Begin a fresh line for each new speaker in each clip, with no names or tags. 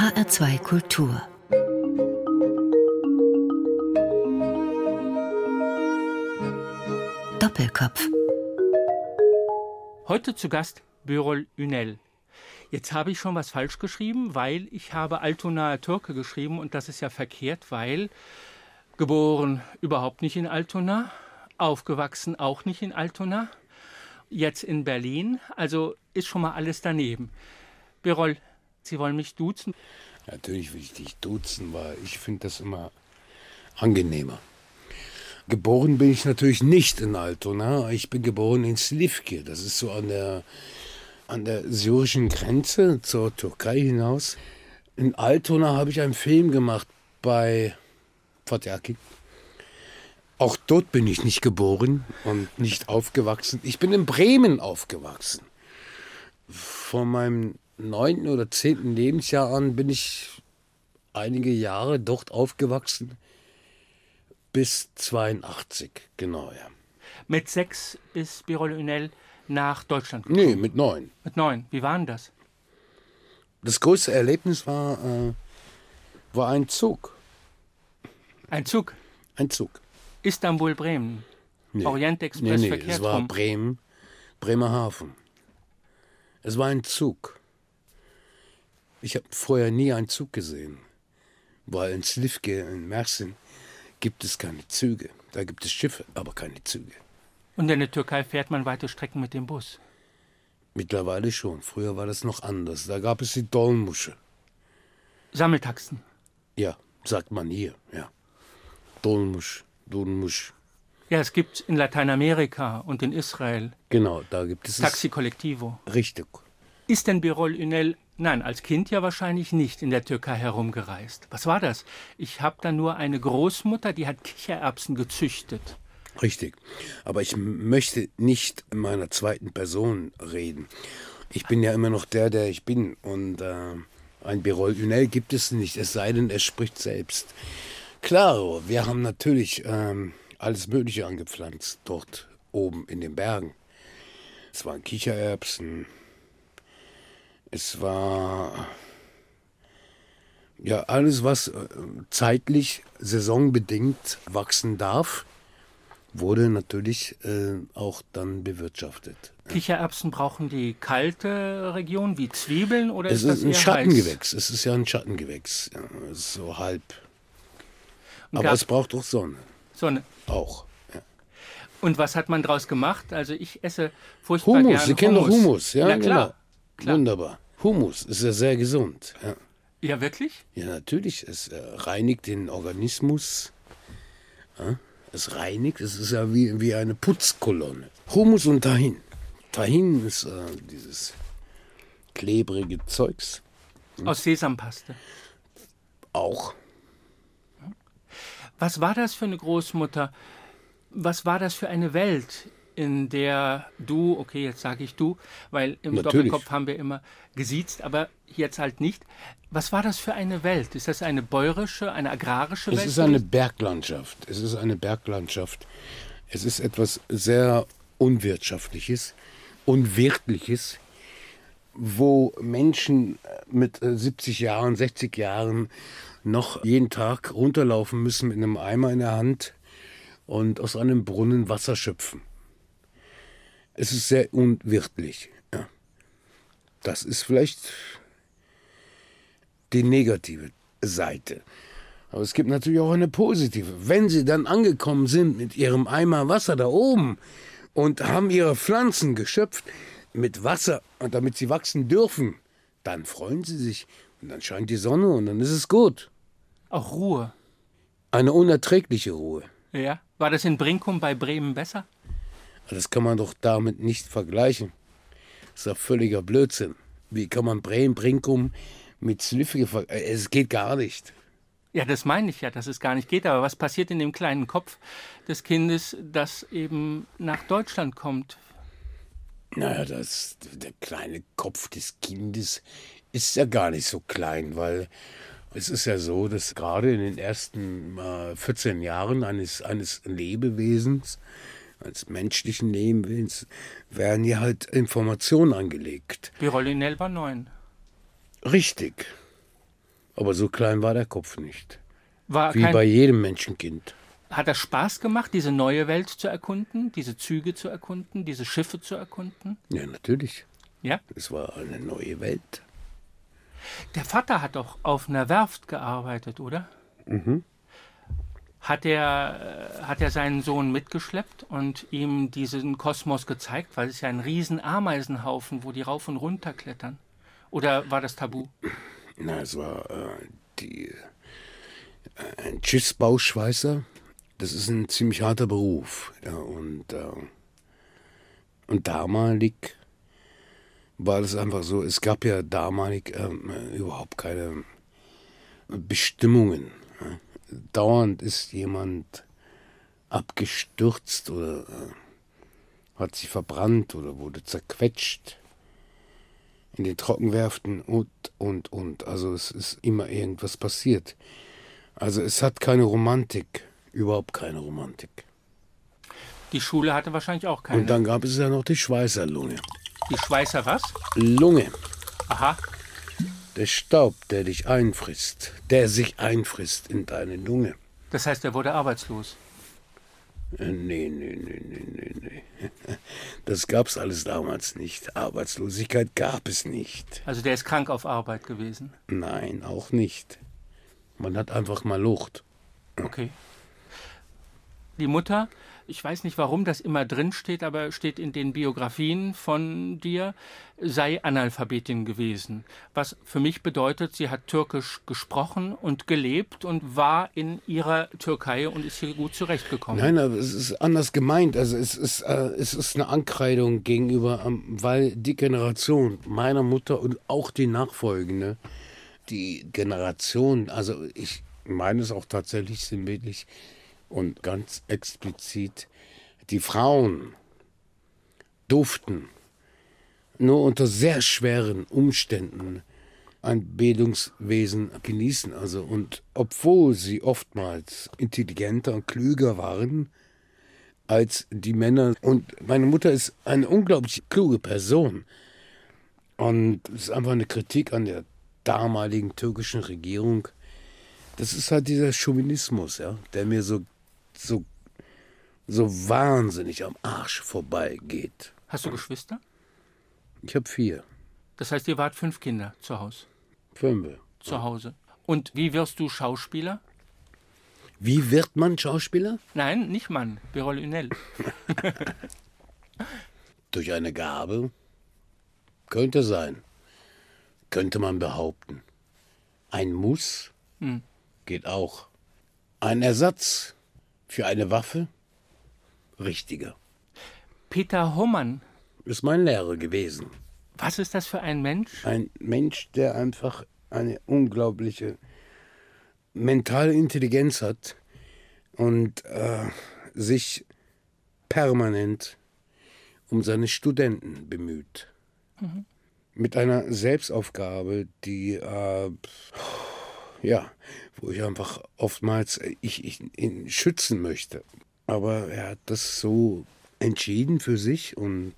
HR2 Kultur Doppelkopf
Heute zu Gast Birol Ünel. Jetzt habe ich schon was falsch geschrieben, weil ich habe Altonaer Türke geschrieben und das ist ja verkehrt, weil geboren überhaupt nicht in Altona, aufgewachsen auch nicht in Altona, jetzt in Berlin, also ist schon mal alles daneben. Birol, Sie wollen mich duzen?
Natürlich will ich dich duzen, weil ich finde das immer angenehmer. Geboren bin ich natürlich nicht in Altona. Ich bin geboren in Slivke. Das ist so an der, an der syrischen Grenze zur Türkei hinaus. In Altona habe ich einen Film gemacht bei Fatih. Auch dort bin ich nicht geboren und nicht aufgewachsen. Ich bin in Bremen aufgewachsen. Von meinem neunten oder zehnten Lebensjahr an bin ich einige Jahre dort aufgewachsen bis 82, genau, ja.
Mit sechs ist Birol Ünel nach Deutschland gekommen?
Nee, mit neun.
Mit neun. Wie war denn das?
Das größte Erlebnis war, äh, war ein Zug.
Ein Zug?
Ein Zug.
Istanbul-Bremen.
Nee.
Orientexpress
nee, nee,
verkehrt
es war. Bremen, Bremerhaven. Es war ein Zug. Ich habe vorher nie einen Zug gesehen, weil in Slivke, in Mersin, gibt es keine Züge. Da gibt es Schiffe, aber keine Züge.
Und in der Türkei fährt man weite Strecken mit dem Bus.
Mittlerweile schon. Früher war das noch anders. Da gab es die Dolmusche.
Sammeltaxen.
Ja, sagt man hier, ja. Dolmusch, Dolmusch.
Ja, es gibt in Lateinamerika und in Israel
Genau, da gibt es.
Taxi Collectivo.
Richtig.
Ist denn Birol Ünel, nein, als Kind ja wahrscheinlich nicht in der Türkei herumgereist. Was war das? Ich habe da nur eine Großmutter, die hat Kichererbsen gezüchtet.
Richtig. Aber ich möchte nicht in meiner zweiten Person reden. Ich bin ja immer noch der, der ich bin. Und äh, ein Birol Ünel gibt es nicht, es sei denn, er spricht selbst. Klar, wir haben natürlich ähm, alles Mögliche angepflanzt dort oben in den Bergen. Es waren Kichererbsen. Es war ja alles, was äh, zeitlich saisonbedingt wachsen darf wurde natürlich äh, auch dann bewirtschaftet.
Kichererbsen brauchen die kalte Region wie Zwiebeln oder
Es
ist das
ist ein? Schattengewächs. Es ist ja ein Schattengewächs. Ja, so halb.
Und
Aber es braucht auch Sonne.
Sonne.
Auch. Ja.
Und was hat man draus gemacht? Also ich esse furchtbar
Humus,
gerne
Sie kennen doch Humus. Ja,
Na klar.
genau.
Klar.
Wunderbar. Humus ist ja sehr gesund. Ja,
Ja, wirklich?
ja natürlich. Es äh, reinigt den Organismus. Ja, es reinigt. Es ist ja wie, wie eine Putzkolonne. Humus und Tahin. Tahin ist äh, dieses klebrige Zeugs.
Aus Sesampaste.
Auch.
Was war das für eine Großmutter? Was war das für eine Welt, in der du, okay, jetzt sage ich du, weil im
Natürlich.
Doppelkopf haben wir immer gesiezt, aber jetzt halt nicht. Was war das für eine Welt? Ist das eine bäuerische, eine agrarische
Es
Welt?
ist eine Berglandschaft. Es ist eine Berglandschaft. Es ist etwas sehr Unwirtschaftliches, Unwirtliches, wo Menschen mit äh, 70 Jahren, 60 Jahren noch jeden Tag runterlaufen müssen mit einem Eimer in der Hand und aus einem Brunnen Wasser schöpfen. Es ist sehr unwirtlich. Ja. Das ist vielleicht die negative Seite. Aber es gibt natürlich auch eine positive. Wenn sie dann angekommen sind mit ihrem Eimer Wasser da oben und haben ihre Pflanzen geschöpft mit Wasser, und damit sie wachsen dürfen, dann freuen sie sich. Und dann scheint die Sonne und dann ist es gut.
Auch Ruhe.
Eine unerträgliche Ruhe.
Ja. War das in Brinkum bei Bremen besser?
Das kann man doch damit nicht vergleichen. Das ist doch völliger Blödsinn. Wie kann man Bremen, Brinkum mit Slivke vergleichen? Es geht gar nicht.
Ja, das meine ich ja, dass es gar nicht geht. Aber was passiert in dem kleinen Kopf des Kindes, das eben nach Deutschland kommt?
Naja, das, der kleine Kopf des Kindes ist ja gar nicht so klein, weil es ist ja so, dass gerade in den ersten äh, 14 Jahren eines, eines Lebewesens, eines menschlichen Lebewesens, werden ja halt Informationen angelegt.
Birolinel war neun.
Richtig. Aber so klein war der Kopf nicht.
War
Wie
kein,
bei jedem Menschenkind.
hat das Spaß gemacht, diese neue Welt zu erkunden, diese Züge zu erkunden, diese Schiffe zu erkunden?
Ja, natürlich.
Ja.
Es war eine neue Welt.
Der Vater hat doch auf einer Werft gearbeitet, oder? Hat er, äh, hat er seinen Sohn mitgeschleppt und ihm diesen Kosmos gezeigt? Weil es ist ja ein riesen Ameisenhaufen, wo die rauf und runter klettern. Oder war das tabu?
Na, es war äh, die, äh, ein Schiffsbauschweißer. Das ist ein ziemlich harter Beruf. Ja, und, äh, und damalig war das einfach so, es gab ja damalig ähm, äh, überhaupt keine Bestimmungen. Ja. Dauernd ist jemand abgestürzt oder äh, hat sich verbrannt oder wurde zerquetscht in den Trockenwerften und, und, und. Also es ist immer irgendwas passiert. Also es hat keine Romantik, überhaupt keine Romantik.
Die Schule hatte wahrscheinlich auch keine.
Und dann gab es ja noch die Schweißerlunge.
die Schweißer was?
Lunge,
Aha.
Der Staub, der dich einfrisst, der sich einfrisst in deine Lunge.
Das heißt, er wurde arbeitslos.
Äh, Nee, nee, nee, nee, nee, nee. Das gab's alles damals nicht. Arbeitslosigkeit gab es nicht.
Also der ist krank auf Arbeit gewesen.
Nein, auch nicht. Man hat einfach mal Lucht.
Okay. Die Mutter, ich weiß nicht, warum das immer drin steht, aber steht in den Biografien von dir, sei Analphabetin gewesen. Was für mich bedeutet, sie hat Türkisch gesprochen und gelebt und war in ihrer Türkei und ist hier gut zurechtgekommen.
Nein, aber es ist anders gemeint. Also es ist, äh, es ist eine Ankreidung gegenüber, ähm, weil die Generation meiner Mutter und auch die nachfolgende, die Generation, also ich meine es auch tatsächlich sinnbildlich und ganz explizit, die Frauen durften nur unter sehr schweren Umständen ein Bildungswesen genießen. Also und obwohl sie oftmals intelligenter und klüger waren als die Männer. Und meine Mutter ist eine unglaublich kluge Person. Und es ist einfach eine Kritik an der damaligen türkischen Regierung. Das ist halt dieser Chauvinismus, ja, der mir so, so, so wahnsinnig am Arsch vorbeigeht.
Hast du Geschwister?
Ich habe vier,
Das heißt, ihr wart fünf Kinder zu Hause.
fünf.
Zu Hause. Und wie wirst du Schauspieler?
Wie wird man Schauspieler?
Nein, nicht Mann, Birol Ünel.
Durch eine Gabe? Könnte sein. Könnte man behaupten. Ein Muss
Hm.
geht auch. Ein Ersatz für eine Waffe? Richtiger.
Peter Hohmann,
Ist mein Lehrer gewesen.
was ist das für ein Mensch?
Ein Mensch, der einfach eine unglaubliche mentale Intelligenz hat und äh, sich permanent um seine Studenten bemüht. Mit einer Selbstaufgabe, die, äh, ja, wo ich einfach oftmals äh, ich, ich ihn schützen möchte. Aber er hat das so entschieden für sich und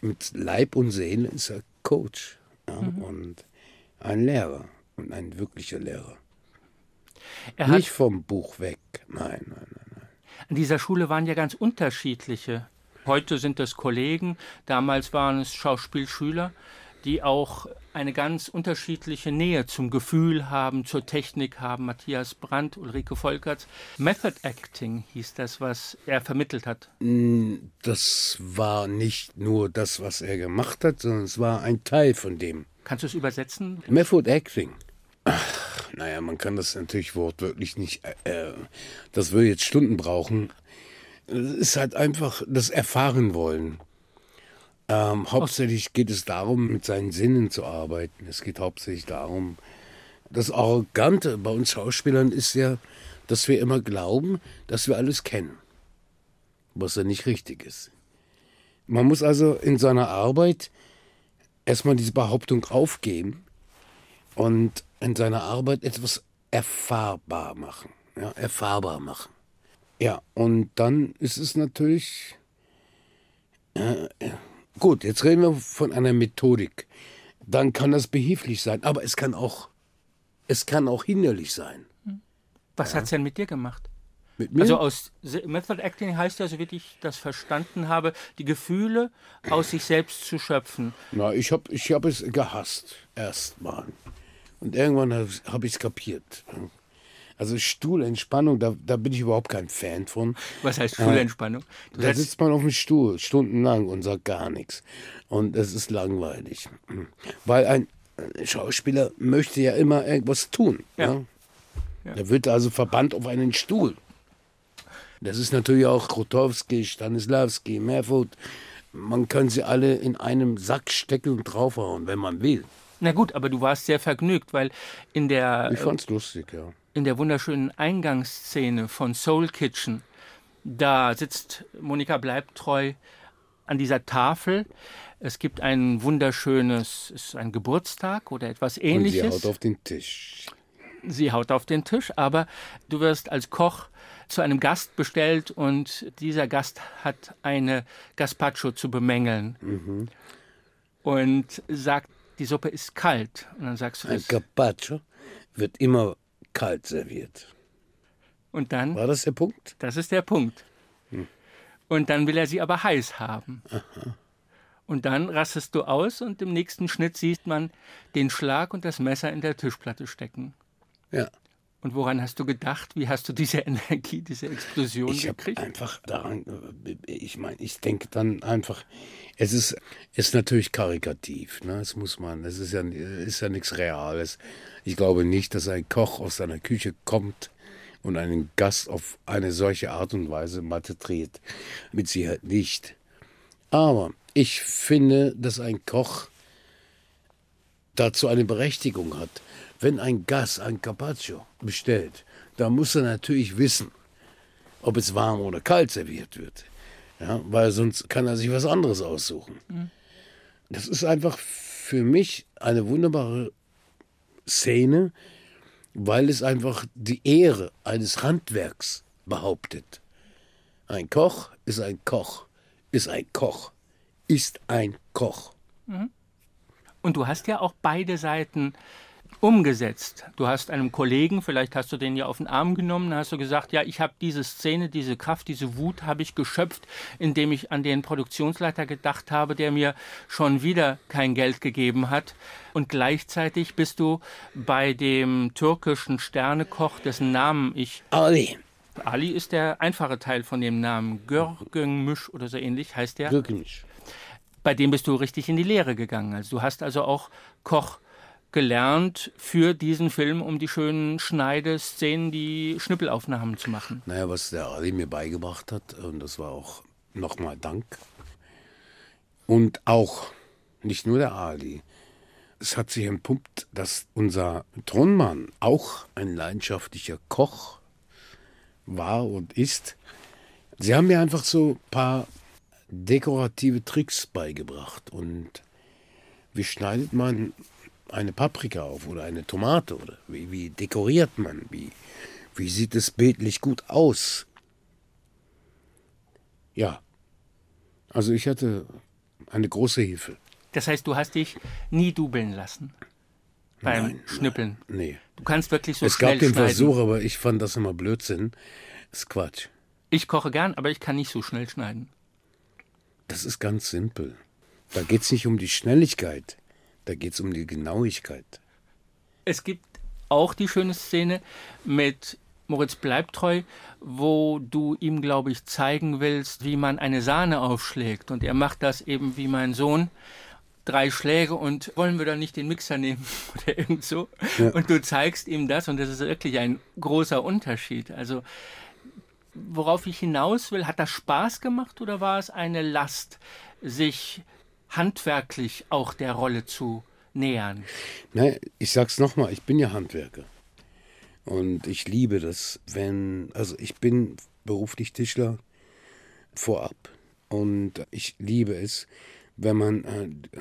mit Leib und Seele ist er Coach ja, und ein Lehrer und ein wirklicher Lehrer.
Er
Nicht vom Buch weg, nein, nein, nein.
an dieser Schule waren ja ganz unterschiedliche. Heute sind es Kollegen, damals waren es Schauspielschüler, die auch eine ganz unterschiedliche Nähe zum Gefühl haben, zur Technik haben. Matthias Brandt, Ulrike Volkerts. Method Acting hieß das, was er vermittelt hat.
Das war nicht nur das, was er gemacht hat, sondern es war ein Teil von dem.
Kannst du es übersetzen?
Method Acting. Ach, naja, man kann das natürlich wortwörtlich nicht. Äh, äh, das würde jetzt Stunden brauchen. Es ist halt einfach das Erfahren wollen. Ähm, hauptsächlich geht es darum, mit seinen Sinnen zu arbeiten. Es geht hauptsächlich darum, das Arrogante bei uns Schauspielern ist ja, dass wir immer glauben, dass wir alles kennen. Was ja nicht richtig ist. Man muss also in seiner Arbeit erstmal diese Behauptung aufgeben und in seiner Arbeit etwas erfahrbar machen. Ja, erfahrbar machen. Ja, und dann ist es natürlich. Äh, äh, gut, jetzt reden wir von einer Methodik. Dann kann das behilflich sein, aber es kann auch es kann auch hinderlich sein.
Was hat's denn mit dir gemacht?
Mit mir?
Also aus Method Acting heißt ja, so wie ich das verstanden habe, die Gefühle aus sich selbst zu schöpfen.
Na, ich habe ich hab es gehasst, erstmal. Und irgendwann habe hab ich es kapiert. Also Stuhlentspannung, da, da bin ich überhaupt kein Fan von.
Was heißt Schulentspannung? Du
Da sitzt man auf dem Stuhl stundenlang und sagt gar nichts. Und es ist langweilig. Weil ein Schauspieler möchte ja immer irgendwas tun.
Ja.
Ja. Er wird also verbannt auf einen Stuhl. Das ist natürlich auch Krotowski, Stanislavski, Merfurt. Man kann sie alle in einem Sack stecken und draufhauen, wenn man will.
Na gut, aber du warst sehr vergnügt, weil in der,
Ich fand's lustig, ja.
In der wunderschönen Eingangsszene von Soul Kitchen, da sitzt Monika Bleibtreu an dieser Tafel. Es gibt ein wunderschönes, es ist ein Geburtstag oder etwas
Und
ähnliches.
sie haut auf den Tisch.
Sie haut auf den Tisch, aber du wirst als Koch zu einem Gast bestellt und dieser Gast hat eine Gazpacho zu bemängeln und sagt, die Suppe ist kalt. Und dann sagst du
Ein
das.
Carpaccio wird immer kalt serviert.
Und dann,
War das der Punkt?
das ist der Punkt. Und dann will er sie aber heiß haben. Und dann rastest du aus und im nächsten Schnitt sieht man den Schlag und das Messer in der Tischplatte stecken.
Ja.
Und woran hast du gedacht? Wie hast du diese Energie, diese Explosion
Ich
gekriegt?
einfach daran, äh, ich meine, ich denke dann einfach, es ist, ist natürlich karikativ, ne? Das muss man, es ist ja, ist ja nichts Reales. Ich glaube nicht, dass ein Koch aus seiner Küche kommt und einen Gast auf eine solche Art und Weise malträtiert. Mit Sicherheit nicht. Aber ich finde, dass ein Koch dazu eine Berechtigung hat. Wenn ein Gast ein Carpaccio bestellt, dann muss er natürlich wissen, ob es warm oder kalt serviert wird. Ja, weil sonst kann er sich was anderes aussuchen. Das ist einfach für mich eine wunderbare Szene, weil es einfach die Ehre eines Handwerks behauptet. Ein Koch ist ein Koch, ist ein Koch, ist ein Koch.
Und du hast ja auch beide Seiten umgesetzt. Du hast einem Kollegen, vielleicht hast du den ja auf den Arm genommen, hast du gesagt, ja, ich habe diese Szene, diese Kraft, diese Wut habe ich geschöpft, indem ich an den Produktionsleiter gedacht habe, der mir schon wieder kein Geld gegeben hat. Und gleichzeitig bist du bei dem türkischen Sternekoch, dessen Namen ich
Ali,
Ali ist der einfache Teil von dem Namen. Görgengmüş oder so ähnlich heißt der.
wirklich.
Bei dem bist du richtig in die Lehre gegangen. Also du hast also auch Koch gelernt für diesen Film, um die schönen Schneideszenen, die Schnippelaufnahmen zu machen.
Naja, was der Ali mir beigebracht hat, und das war auch nochmal Dank. Und auch, nicht nur der Ali, es hat sich entpuppt, dass unser Thronmann auch ein leidenschaftlicher Koch war und ist. Sie haben mir einfach so ein paar dekorative Tricks beigebracht. Und wie schneidet man eine Paprika auf oder eine Tomate? Oder wie, wie dekoriert man? Wie, wie sieht es bildlich gut aus? Ja, also ich hatte eine große Hilfe.
Das heißt, du hast dich nie dubeln lassen beim
Nein,
Schnippeln.
Nee.
Du kannst wirklich so
es
schnell
gab den
schneiden.
Versuch, aber ich fand das immer Blödsinn. Das ist Quatsch.
Ich koche gern, aber ich kann nicht so schnell schneiden.
Das ist ganz simpel. Da geht es nicht um die Schnelligkeit, da geht es um die Genauigkeit.
Es gibt auch die schöne Szene mit Moritz Bleibtreu, wo du ihm, glaube ich, zeigen willst, wie man eine Sahne aufschlägt. Und er macht das eben wie mein Sohn. Drei Schläge und wollen wir dann nicht den Mixer nehmen oder irgend so. Und du zeigst ihm das und das ist wirklich ein großer Unterschied. Also worauf ich hinaus will, hat das Spaß gemacht oder war es eine Last, sich handwerklich auch der Rolle zu nähern?
Ne, ich sag's nochmal, ich bin ja Handwerker. Und ich liebe das, wenn, also ich bin beruflich Tischler vorab. Und ich liebe es, wenn man, äh,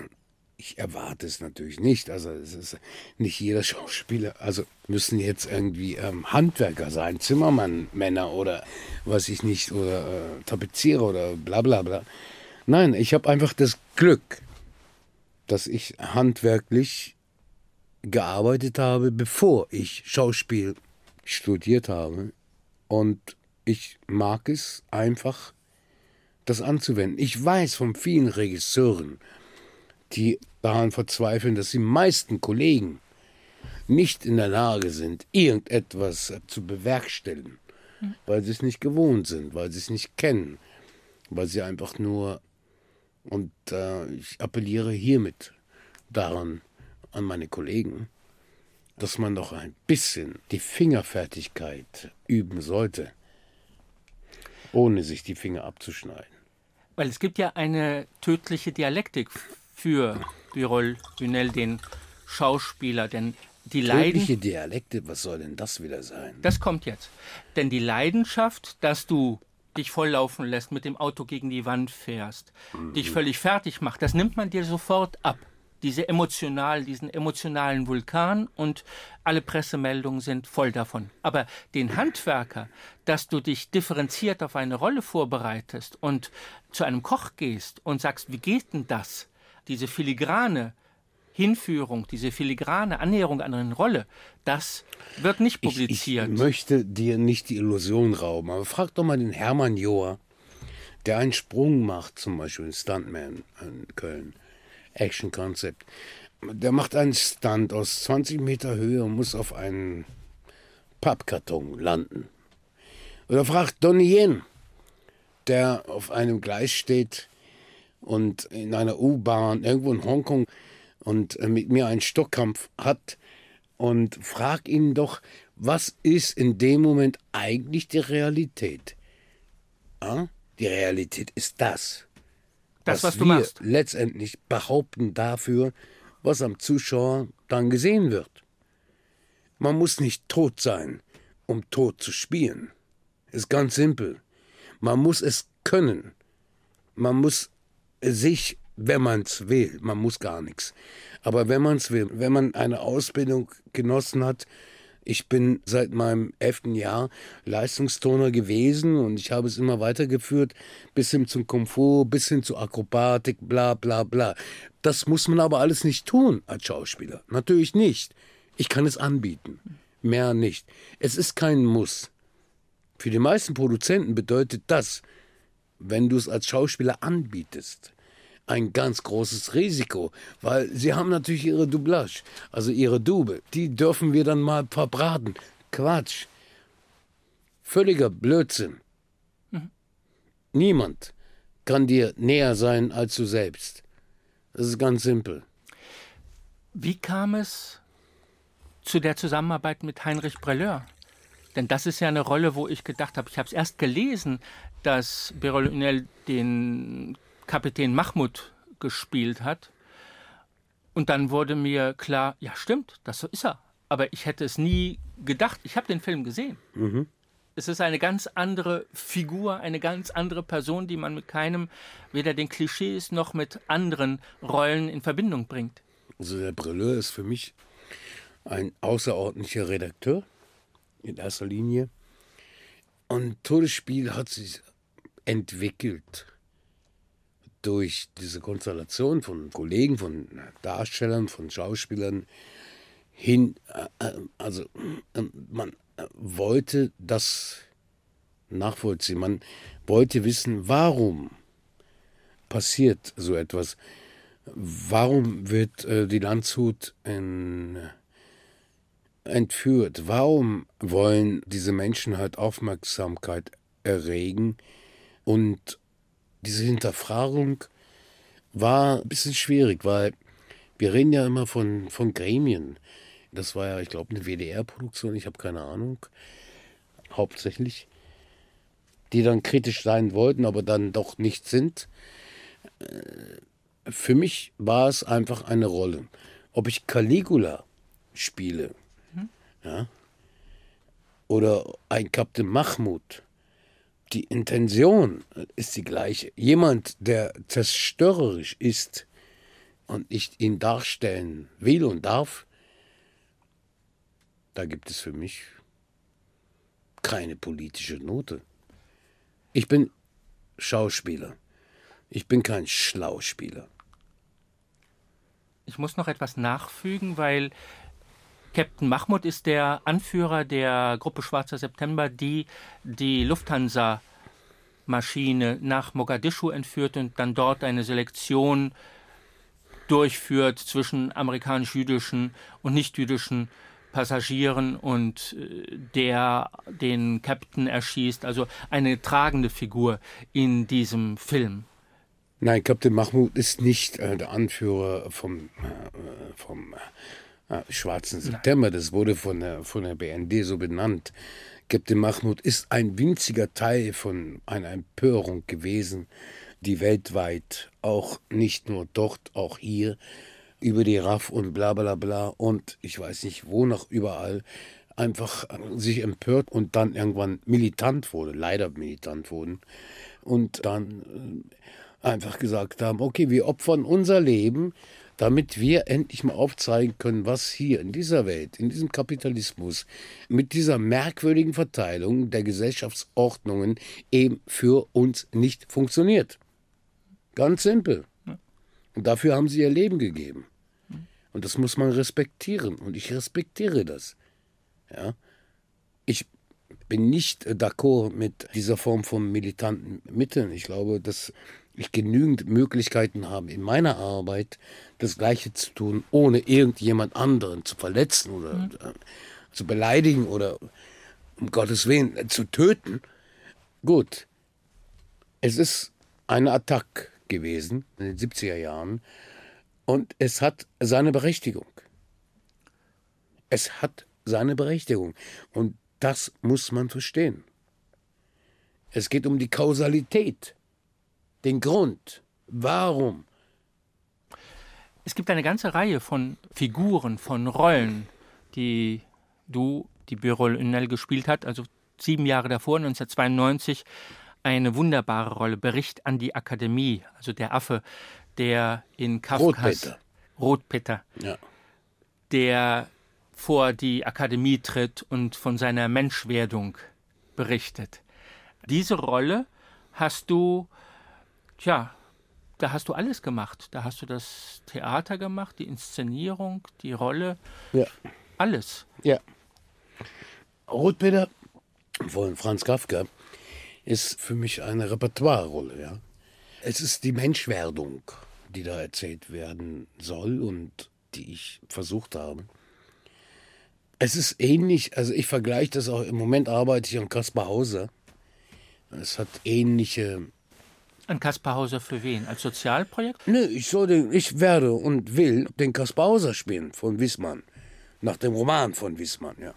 ich erwarte es natürlich nicht, also es ist nicht jeder Schauspieler, also müssen jetzt irgendwie ähm, Handwerker sein, Zimmermann, Männer oder was ich nicht, oder äh, Tapezierer oder bla bla bla. Nein, ich habe einfach das Glück, dass ich handwerklich gearbeitet habe, bevor ich Schauspiel studiert habe. Und ich mag es einfach, das anzuwenden. Ich weiß von vielen Regisseuren, die daran verzweifeln, dass die meisten Kollegen nicht in der Lage sind, irgendetwas zu bewerkstelligen, hm. weil sie es nicht gewohnt sind, weil sie es nicht kennen, weil sie einfach nur, und äh, ich appelliere hiermit daran an meine Kollegen, dass man doch ein bisschen die Fingerfertigkeit üben sollte, ohne sich die Finger abzuschneiden.
Weil es gibt ja eine tödliche Dialektik für Birol Hünel, den Schauspieler, denn die
Tödliche Dialekte, was soll denn das wieder sein?
Das kommt jetzt. Denn die Leidenschaft, dass du dich volllaufen lässt, mit dem Auto gegen die Wand fährst, mhm. dich völlig fertig macht, das nimmt man dir sofort ab diese emotional, diesen emotionalen Vulkan und alle Pressemeldungen sind voll davon. Aber den Handwerker, dass du dich differenziert auf eine Rolle vorbereitest und zu einem Koch gehst und sagst, wie geht denn das? Diese filigrane Hinführung, diese filigrane Annäherung an eine Rolle, das wird nicht publiziert.
Ich, ich möchte dir nicht die Illusion rauben, aber frag doch mal den Hermann Joa, der einen Sprung macht, zum Beispiel in Stuntman in Köln. Action-Konzept. Der macht einen Stunt aus 20 Meter Höhe und muss auf einen Pappkarton landen. Oder fragt Donnie Yen, der auf einem Gleis steht und in einer U-Bahn irgendwo in Hongkong und mit mir einen Stockkampf hat und frag ihn doch, was ist in dem Moment eigentlich die Realität? Ah? Die Realität ist das
das, was,
was
du wir machst.
letztendlich behaupten dafür, was am Zuschauer dann gesehen wird. Man muss nicht tot sein, um tot zu spielen. Ist ganz simpel. Man muss es können. Man muss sich, wenn man es will, man muss gar nichts. Aber wenn man es will, wenn man eine Ausbildung genossen hat, ich bin seit meinem elften Jahr Leistungsturner gewesen und ich habe es immer weitergeführt, bis hin zum Komfort, bis hin zur Akrobatik, bla bla bla. Das muss man aber alles nicht tun als Schauspieler. Natürlich nicht. Ich kann es anbieten. Mehr nicht. Es ist kein Muss. Für die meisten Produzenten bedeutet das, wenn du es als Schauspieler anbietest, ein ganz großes Risiko, weil sie haben natürlich ihre Doublage, also ihre Dube. Die dürfen wir dann mal verbraten. Quatsch. Völliger Blödsinn. Mhm. Niemand kann dir näher sein als du selbst. Das ist ganz simpel.
Wie kam es zu der Zusammenarbeit mit Heinrich Brelleur? Denn das ist ja eine Rolle, wo ich gedacht habe, ich habe es erst gelesen, dass Berolunel den Kapitän Mahmoud gespielt hat. Und dann wurde mir klar, ja stimmt, das so ist er. Aber ich hätte es nie gedacht. Ich habe den Film gesehen. Mhm. Es ist eine ganz andere Figur, eine ganz andere Person, die man mit keinem, weder den Klischees noch mit anderen Rollen in Verbindung bringt.
Also der Brilleur ist für mich ein außerordentlicher Redakteur in erster Linie. Und Todesspiel hat sich entwickelt durch diese Konstellation von Kollegen, von Darstellern, von Schauspielern hin, äh, äh, also äh, man wollte das nachvollziehen, man wollte wissen, warum passiert so etwas, warum wird die Landshut entführt, warum wollen diese Menschen halt Aufmerksamkeit erregen und diese Hinterfragung war ein bisschen schwierig, weil wir reden ja immer von, von Gremien. Das war ja, ich glaube, eine WDR-Produktion, ich habe keine Ahnung, hauptsächlich, die dann kritisch sein wollten, aber dann doch nicht sind. Äh, für mich war es einfach eine Rolle. Ob ich Caligula spiele, mhm. ja, oder ein Captain Mahmoud, die Intention ist die gleiche. Jemand, der zerstörerisch ist und ich ihn darstellen will und darf, da gibt es für mich keine politische Note. Ich bin Schauspieler. Ich bin kein Schlauspieler.
Ich muss noch etwas nachfügen, weil Captain Mahmoud ist der Anführer der Gruppe Schwarzer September, die die Lufthansa Maschine nach Mogadischu entführt und dann dort eine Selektion durchführt zwischen amerikanisch-jüdischen und nicht-jüdischen Passagieren und äh, der den Captain erschießt, also eine tragende Figur in diesem Film.
Nein, Captain Mahmoud ist nicht äh, der Anführer vom, äh, vom äh, Schwarzen September. Das wurde von der, von der BND so benannt. Captain Mahmoud ist ein winziger Teil von einer Empörung gewesen, die weltweit auch nicht nur dort, auch hier über die RAF und bla bla bla und ich weiß nicht wo noch überall einfach sich empört und dann irgendwann militant wurde, leider militant wurden und dann äh, einfach gesagt haben, okay, wir opfern unser Leben, damit wir endlich mal aufzeigen können, was hier in dieser Welt, in diesem Kapitalismus, mit dieser merkwürdigen Verteilung der Gesellschaftsordnungen eben für uns nicht funktioniert. Ganz simpel. Und dafür haben sie ihr Leben gegeben. Und das muss man respektieren. Und ich respektiere das. Ja? Ich bin nicht d'accord mit dieser Form von militanten Mitteln. Ich glaube, dass ich genügend Möglichkeiten habe, in meiner Arbeit das Gleiche zu tun, ohne irgendjemand anderen zu verletzen oder mhm. zu beleidigen oder um Gottes Willen äh, zu töten. Gut, es ist eine Attacke gewesen in den 70er Jahren und es hat seine Berechtigung. Es hat seine Berechtigung und das muss man verstehen. Es geht um die Kausalität, den Grund, warum.
Es gibt eine ganze Reihe von Figuren, von Rollen, die du, die Birol Unel gespielt hat, also sieben Jahre davor, 1992, eine wunderbare Rolle. Bericht an die Akademie, also der Affe, der in Kafkas
Rotpeter,
Rotpeter
ja.
der vor die Akademie tritt und von seiner Menschwerdung berichtet. Diese Rolle hast du, tja, da hast du alles gemacht. Da hast du das Theater gemacht, die Inszenierung, die Rolle,
Ja.
alles.
Ja. Rotpeter von Franz Kafka ist für mich eine Repertoirerolle. Ja. Es ist die Menschwerdung, die da erzählt werden soll und die ich versucht habe. Es ist ähnlich, also ich vergleiche das auch, im Moment arbeite ich an Kaspar Hauser. Es hat ähnliche
An Kaspar Hauser für wen? Als Sozialprojekt?
Nö, ich soll den, ich werde und will den Kaspar Hauser spielen von Wissmann. Nach dem Roman von Wissmann, ja.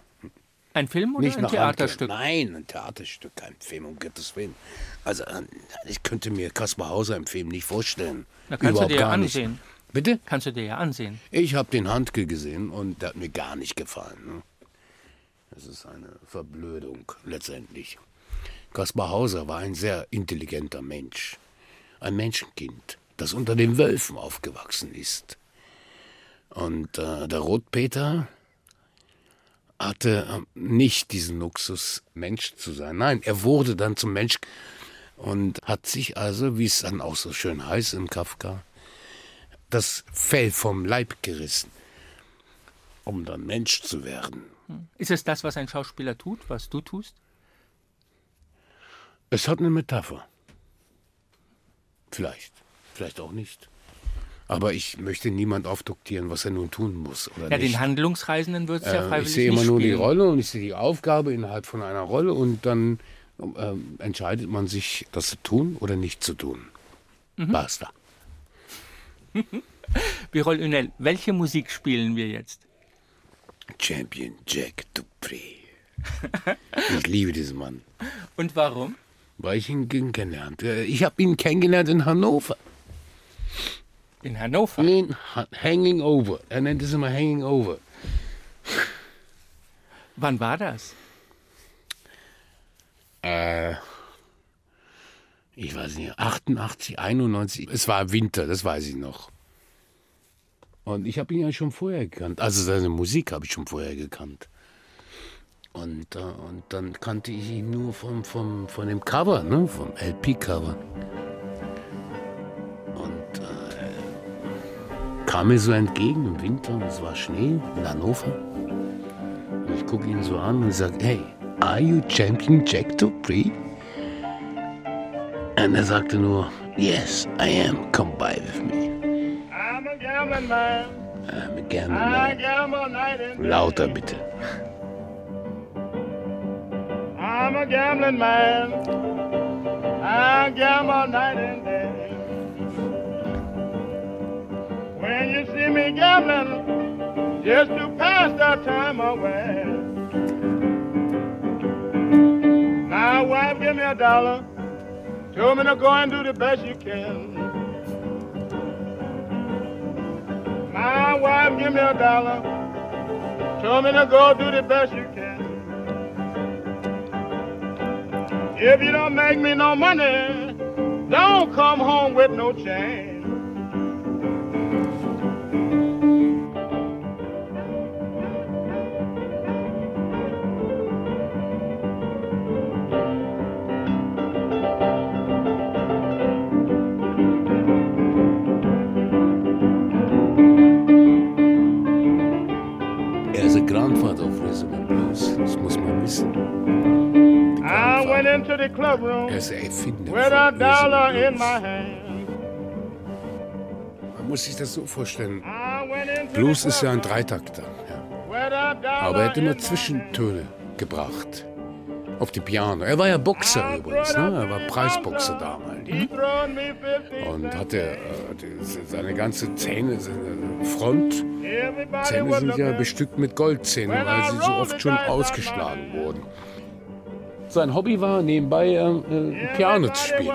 Ein Film oder
Nicht
ein Theaterstück?
Handke. Nein, ein Theaterstück, kein Film, um Gottes Willen. Also, äh, ich könnte mir Kaspar Hauser im Film nicht vorstellen.
Da kannst
Überhaupt
du dir ja
gar nicht.
ansehen.
Bitte?
Kannst du dir ja ansehen.
Ich habe den Handke gesehen und der hat mir gar nicht gefallen. Ne? Das ist eine Verblödung letztendlich. Kaspar Hauser war ein sehr intelligenter Mensch. Ein Menschenkind, das unter den Wölfen aufgewachsen ist. Und äh, der Rotpeter hatte äh, nicht diesen Luxus, Mensch zu sein. Nein, er wurde dann zum Mensch und hat sich also, wie es dann auch so schön heißt im Kafka, das Fell vom Leib gerissen, um dann Mensch zu werden.
Ist es das, was ein Schauspieler tut, was du tust?
Es hat eine Metapher. Vielleicht, vielleicht auch nicht. Aber ich möchte niemand aufdoktieren, was er nun tun muss oder
Ja,
nicht.
den Handlungsreisenden wird es ja
Äh,
freiwillig
ich sehe immer nur die. Rolle und ich sehe die Aufgabe innerhalb von einer Rolle und dann ähm, entscheidet man sich, das zu tun oder nicht zu tun.
Mhm.
Basta.
Birol Unel, welche Musik spielen wir jetzt?
Champion Jack Dupree. ich liebe diesen Mann,
Und warum?
Weil ich ihn kennengelernt. Ich habe ihn kennengelernt in Hannover.
In Hannover.
In Ha- Hanging Over. Er nennt es immer Hanging Over.
Wann war das?
Äh, ich weiß nicht, 88, 91. Es war Winter, das weiß ich noch. Und ich habe ihn ja schon vorher gekannt. Also seine Musik habe ich schon vorher gekannt. Und, äh, und dann kannte ich ihn nur vom, vom, von dem Cover, ne? vom LP-Cover. Und äh, kam mir so entgegen im Winter, und es war Schnee in Hannover. Und ich gucke ihn so an und sage, hey, are you Champion Jack Dupree? Und er sagte nur, yes, I am, come by with me.
I'm a gambling man.
I'm a gambling
I
man. Lauter bitte.
A gambling man. I gamble night and day. When you see me gambling, just to pass the time away. My wife give me a dollar, told me to go and do the best you can. My wife give me a dollar, told me to go do the best you can. If you don't make me no money, don't come home with no change. Into the club room
Er ist der Erfinder
with a dollar in my hand.
Man muss sich das so vorstellen. Blues ist ja ein Dreitakter. Ja. Aber er hat immer. Zwischentöne gebracht. Auf die Piano. Er war ja Boxer übrigens. Ne? Er war Preisboxer damals.
50
Und hatte äh, seine ganze Zähne, seine Front,
Everybody
Zähne sind ja bestückt mit Goldzähnen, weil sie so oft schon ausgeschlagen wurden. Sein Hobby war nebenbei äh, äh, Piano zu spielen.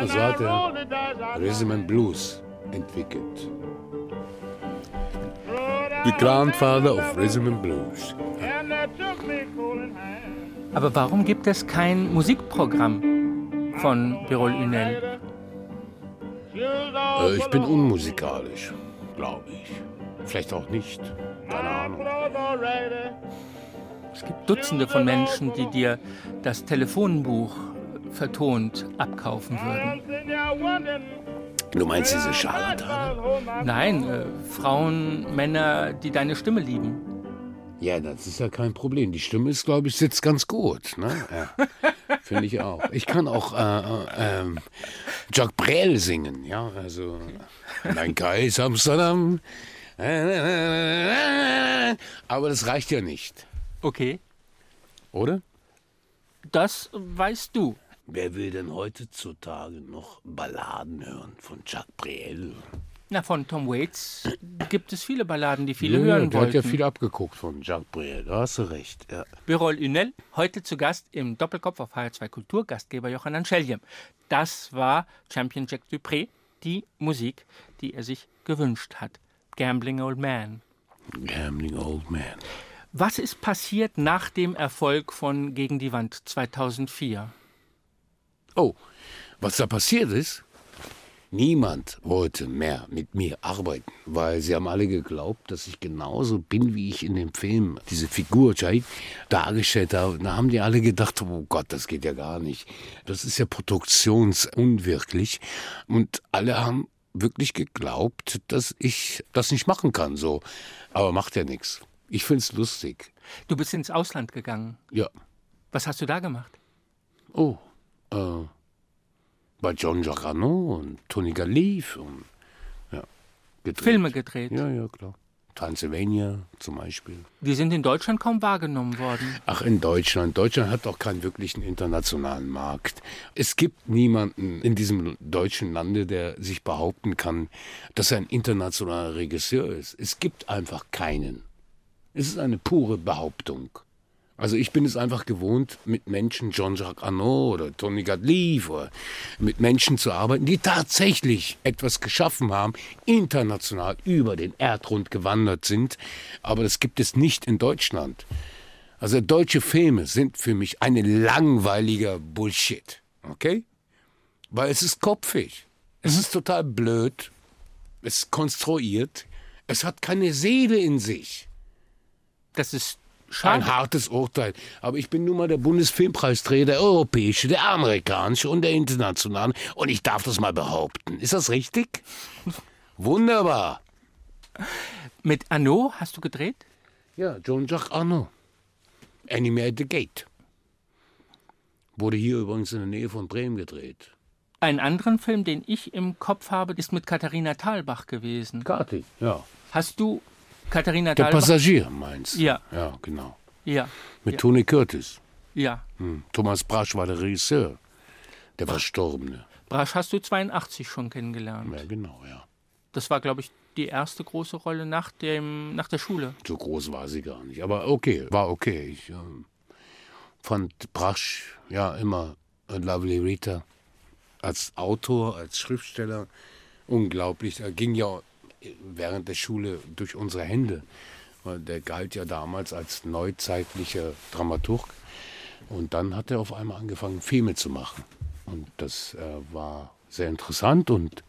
Und so hat er Rhythm and Blues entwickelt. The Grandfather of Rhythm and Blues.
Aber warum gibt es kein Musikprogramm von Birol Ünel?
Äh, ich bin unmusikalisch, glaube ich. Vielleicht auch nicht. Keine Ahnung.
Es gibt Dutzende von Menschen, die dir das Telefonbuch vertont abkaufen würden.
Du meinst diese Scharlatane?
Nein, äh, Frauen, Männer, die deine Stimme lieben.
Ja, das ist ja kein Problem. Die Stimme ist, glaube ich, sitzt ganz gut. Ne? Ja. Finde ich auch. Ich kann auch äh, äh, ähm, Jacques Brel singen. Ja, also mein Kreis Amsterdam. Aber das reicht ja nicht,
Okay,
oder?
das weißt du.
Wer will denn heutzutage noch Balladen hören von Jacques Brel?
Na, von Tom Waits gibt es viele Balladen, die viele
Ja,
hören
der hat ja
wollten.
viel abgeguckt von Jacques Brel. Da hast du recht. Ja.
Birol Ünel, heute zu Gast im Doppelkopf auf HR2 Kultur, Gastgeber Johann Anscheljem. Das war Champion Jack Dupré, die Musik, die er sich gewünscht hat. Gambling Old Man.
Gambling Old Man.
Was ist passiert nach dem Erfolg von Gegen die Wand 2004?
Oh, was da passiert ist? Niemand wollte mehr mit mir arbeiten, weil sie haben alle geglaubt, dass ich genauso bin, wie ich in dem Film diese Figur Jai, dargestellt habe. Da haben die alle gedacht, oh Gott, das geht ja gar nicht. Das ist ja produktionsunwirklich. Und alle haben wirklich geglaubt, dass ich das nicht machen kann. So, aber macht ja nichts. Ich find's lustig.
Du bist ins Ausland gegangen.
Ja.
Was hast du da gemacht?
Oh, äh, bei John Giacano und Tony Gallif und ja, gedreht.
Filme gedreht.
Ja, ja, klar. Transylvania zum Beispiel.
Die sind in Deutschland kaum wahrgenommen worden.
Ach, in Deutschland. Deutschland hat doch keinen wirklichen internationalen Markt. Es gibt niemanden in diesem deutschen Lande, der sich behaupten kann, dass er ein internationaler Regisseur ist. Es gibt einfach keinen. Es ist eine pure Behauptung. Also ich bin es einfach gewohnt, mit Menschen, Jean-Jacques Arnaud oder Tony Gadliv oder mit Menschen zu arbeiten, die tatsächlich etwas geschaffen haben, international über den Erdrund gewandert sind. Aber das gibt es nicht in Deutschland. Also deutsche Filme sind für mich eine langweiliger Bullshit. Okay? Weil es ist kopfig. Es ist total blöd. Es ist konstruiert. Es hat keine Seele in sich.
Das ist
Ein
schade.
hartes Urteil. Aber ich bin nun mal der Bundesfilmpreisträger, der europäische, der amerikanische und der internationale. Und ich darf das mal behaupten. Ist das richtig? Wunderbar.
Mit Arnaud hast du gedreht?
Ja, Jean-Jacques Arnaud. Enemy at the Gate. Wurde hier übrigens in der Nähe von Bremen gedreht.
Einen anderen Film, den ich im Kopf habe, ist mit Katharina Thalbach gewesen.
Kati, ja.
Hast du Katharina
Der
Thalbach?
Passagier meinst du?
Ja.
Ja, genau.
Ja,
Mit
Ja.
Tony Curtis.
ja.
Hm. Thomas Brasch war der Regisseur. Der Verstorbene.
Brasch hast du 82 schon kennengelernt.
Ja, genau, ja.
Das war, glaube ich, die erste große Rolle nach, dem, nach der Schule.
So groß war sie gar nicht. Aber okay, war okay. Ich ähm, fand Brasch ja immer a Lovely Rita als Autor, als Schriftsteller unglaublich. Er ging ja während der Schule durch unsere Hände. Der galt ja damals als neuzeitlicher Dramaturg. Und dann hat er auf einmal angefangen, Filme zu machen. Und das äh, war sehr interessant und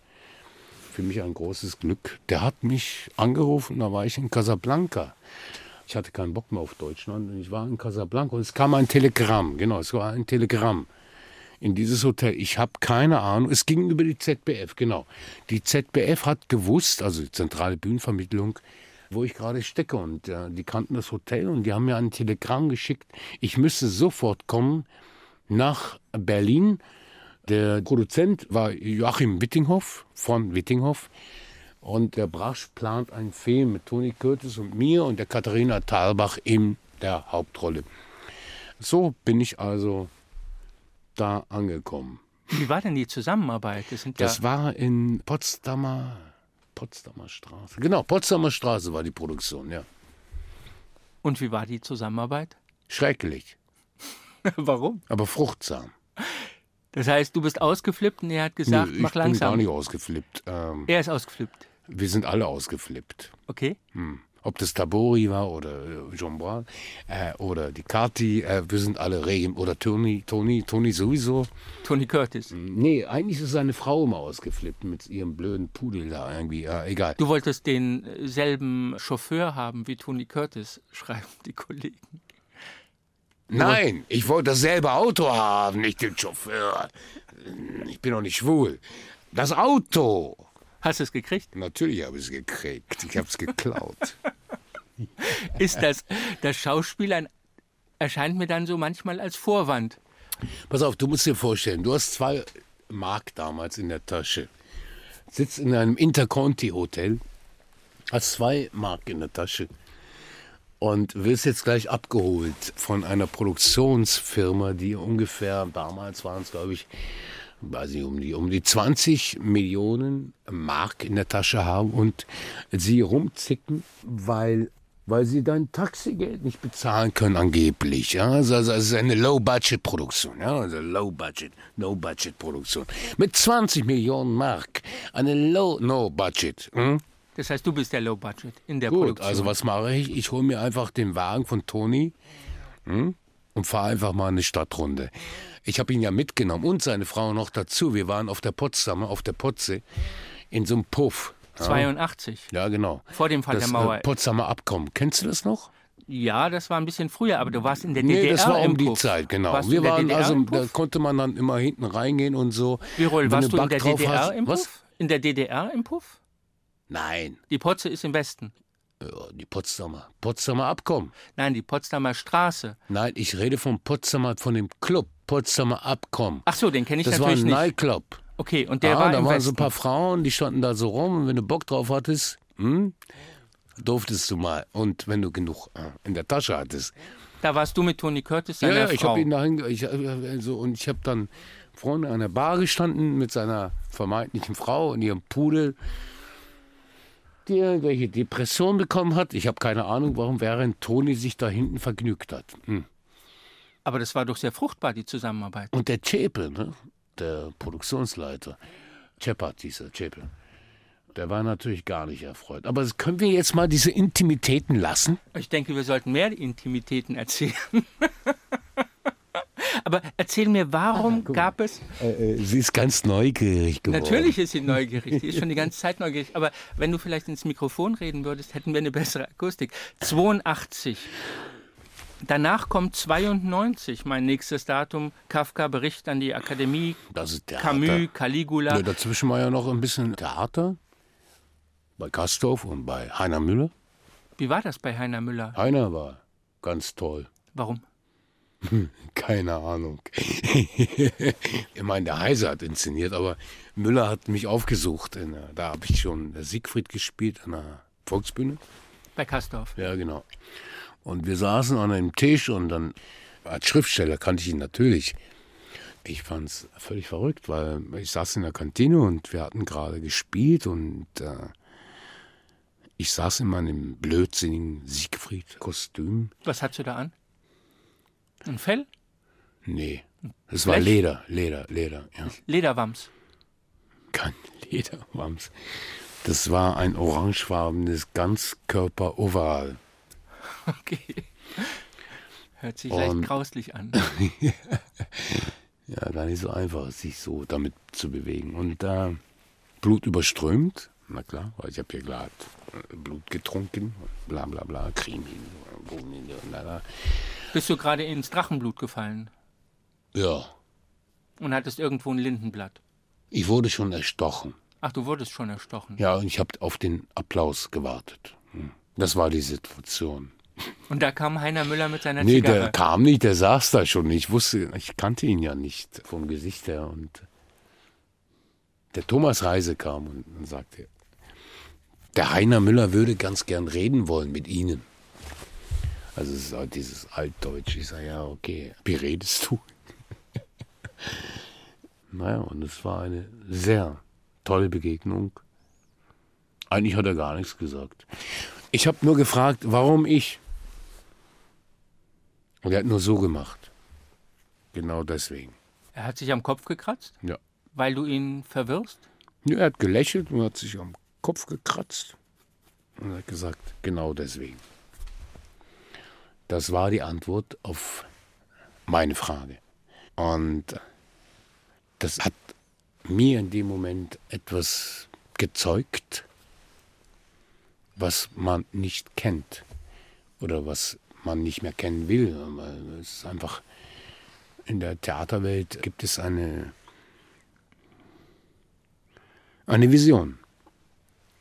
für mich ein großes Glück. Der hat mich angerufen, da war ich in Casablanca. Ich hatte keinen Bock mehr auf Deutschland und ich war in Casablanca und es kam ein Telegramm, genau, es war ein Telegramm in dieses Hotel. Ich habe keine Ahnung, es ging über die ZBF, genau. Die ZBF hat gewusst, also die zentrale Bühnenvermittlung, wo ich gerade stecke und äh, die kannten das Hotel und die haben mir ein Telegramm geschickt, ich müsste sofort kommen nach Berlin. Der Produzent war Joachim Wittinghoff von Wittinghoff. Und der Brasch plant einen Film mit Toni Curtis und mir und der Katharina Thalbach in der Hauptrolle. So bin ich also da angekommen.
Wie war denn die Zusammenarbeit? Das, sind
Das
ja,
war in Potsdamer, Potsdamer Straße. Genau, Potsdamer Straße war die Produktion, ja.
und wie war die Zusammenarbeit?
Schrecklich,
Warum?
aber fruchtsam.
Das heißt, du bist ausgeflippt und er hat gesagt,
ich
mach
bin gar
langsam.
nicht ausgeflippt. Ähm,
Er ist ausgeflippt.
wir sind alle ausgeflippt.
Okay.
Hm. Ob das Tabori war oder äh, Jean Bois äh, oder die Kati, äh, wir sind alle Regen oder Toni, Toni, Toni sowieso.
Tony Curtis.
Nee, eigentlich ist seine Frau immer ausgeflippt mit ihrem blöden Pudel da irgendwie. Äh, egal.
Du wolltest denselben Chauffeur haben wie Tony Curtis, schreiben die Kollegen.
Nein, ich wollte dasselbe Auto haben, nicht den Chauffeur. Ich bin doch nicht schwul. Das Auto.
Hast du es gekriegt?
Natürlich habe ich es gekriegt. Ich habe es geklaut.
Ist das, das Schauspiel ein, erscheint mir dann so manchmal als Vorwand.
Pass auf, du musst dir vorstellen, du hast zwei Mark damals in der Tasche. Sitzt in einem Interconti-Hotel, hast zwei Mark in der Tasche und wirst jetzt gleich abgeholt von einer Produktionsfirma, die ungefähr, damals waren es glaube ich, weiß ich, um die, um die 20 Millionen Mark in der Tasche haben und sie rumzicken, weil, weil sie dein Taxigeld nicht bezahlen können angeblich. Ja? Also, also es ist eine Low-Budget-Produktion, ja? also Low-Budget, No-Budget-Produktion. Mit 20 Millionen Mark, eine Low-No-Budget. Hm?
Das heißt, du bist der Low Budget in der
Gut,
Produktion.
also was mache ich? Ich hole mir einfach den Wagen von Toni hm, und fahre einfach mal eine Stadtrunde. Ich habe ihn ja mitgenommen und seine Frau noch dazu. Wir waren auf der Potsdamer, auf der Potze, in so einem Puff. Ja,
82.
ja genau.
Vor dem Fall
das
der Mauer.
Äh, Potsdamer Abkommen. Kennst du das noch?
Ja, das war ein bisschen früher, aber du warst in der
Nee,
DDR
das war um die
Puff.
Zeit, genau.
Warst
Wir waren also, da konnte man dann immer hinten reingehen und so.
Birol, warst du in der DDR
hast-
im
Was?
Puff? In der DDR im Puff?
Nein,
Die Potze ist im Westen.
Ja, die Potsdamer. Potsdamer Abkommen.
Nein, die Potsdamer Straße.
Nein, ich rede vom Potsdamer, von dem Club Potsdamer Abkommen.
Ach so, den kenne ich
Das war
natürlich
ein
nicht.
Nightclub.
Okay, und der
ah,
war
da
im
waren
Westen.
so ein paar Frauen, die standen da so rum und wenn du Bock drauf hattest, hm, durftest du mal. Und wenn du genug äh, in der Tasche hattest.
Da warst du mit Tony Curtis,
Ja,
seiner
ja, ich
Frau.
habe ihn dahin, ich, also, und ich habe dann vorne an der Bar gestanden mit seiner vermeintlichen Frau und ihrem Pudel, die irgendwelche Depression bekommen hat. Ich habe keine Ahnung, warum, während Toni sich da hinten vergnügt hat. Hm.
aber das war doch sehr fruchtbar, die Zusammenarbeit.
Und der Zschäpe, ne, der Produktionsleiter, Czepat hieß er, Zschäpe, der war natürlich gar nicht erfreut. Aber können wir jetzt mal diese Intimitäten lassen?
Ich denke, wir sollten mehr Intimitäten erzählen. aber erzähl mir, warum gab es
Äh, sie ist ganz neugierig geworden.
Natürlich ist sie neugierig, die ist schon die ganze Zeit neugierig. Aber wenn du vielleicht ins Mikrofon reden würdest, hätten wir eine bessere Akustik. 82. Danach kommt 92, mein nächstes Datum. Kafka Bericht an die Akademie,
Das ist Theater.
Camus, Caligula.
Ja, dazwischen war ja noch ein bisschen Theater. Bei Kastorf und bei Heiner Müller.
Wie war das bei Heiner Müller?
Heiner war ganz toll.
Warum?
Keine Ahnung. ich meine, der Heise hat inszeniert, aber Müller hat mich aufgesucht. Da habe ich schon Siegfried gespielt an der Volksbühne.
Bei Kastorf.
Ja, genau. Und wir saßen an einem Tisch und dann als Schriftsteller kannte ich ihn natürlich. Ich fand es völlig verrückt, weil ich saß in der Kantine und wir hatten gerade gespielt und äh, ich saß in meinem blödsinnigen Siegfried-Kostüm.
Was hast du da an? Ein Fell?
Nee, es war Leder, Leder, Leder, ja.
Lederwams.
Kein Lederwams. Das war ein orangefarbenes Ganzkörper-Oval.
Okay. Hört sich leicht
Und-
grauslich an.
Ja, gar nicht so einfach, sich so damit zu bewegen. Und da Blut überströmt, na klar, weil ich habe gerade äh, Blut getrunken, bla bla bla, Creme hin, Bohnen hin.
Bist du gerade ins Drachenblut gefallen
Ja,
und hattest irgendwo ein Lindenblatt?
ich wurde schon erstochen.
Ach, du wurdest schon erstochen.
Ja, und ich habe auf den Applaus gewartet. Hm. Das war die Situation.
Und da kam Heiner Müller mit seiner
Nee,
Zigarre.
der kam nicht, der saß da schon. Ich wusste, ich kannte ihn ja nicht vom Gesicht her. Und der Thomas Reise kam und, und sagte, der Heiner Müller würde ganz gern reden wollen mit Ihnen. Also es ist halt dieses Altdeutsch. Ich sage, ja, okay, wie redest du? naja, und es war eine sehr tolle Begegnung. Eigentlich hat er gar nichts gesagt. Ich habe nur gefragt, warum ich? Und er hat nur so gemacht. Genau deswegen.
Er hat sich am Kopf gekratzt,
Ja.
weil du ihn verwirrst?
Ja, Er hat gelächelt und hat sich am Kopf gekratzt. Und hat gesagt, genau deswegen. Das war die Antwort auf meine Frage. Und das hat mir in dem Moment etwas gezeugt, was man nicht kennt oder was man nicht mehr kennen will. Es ist einfach in der Theaterwelt gibt es eine eine Vision.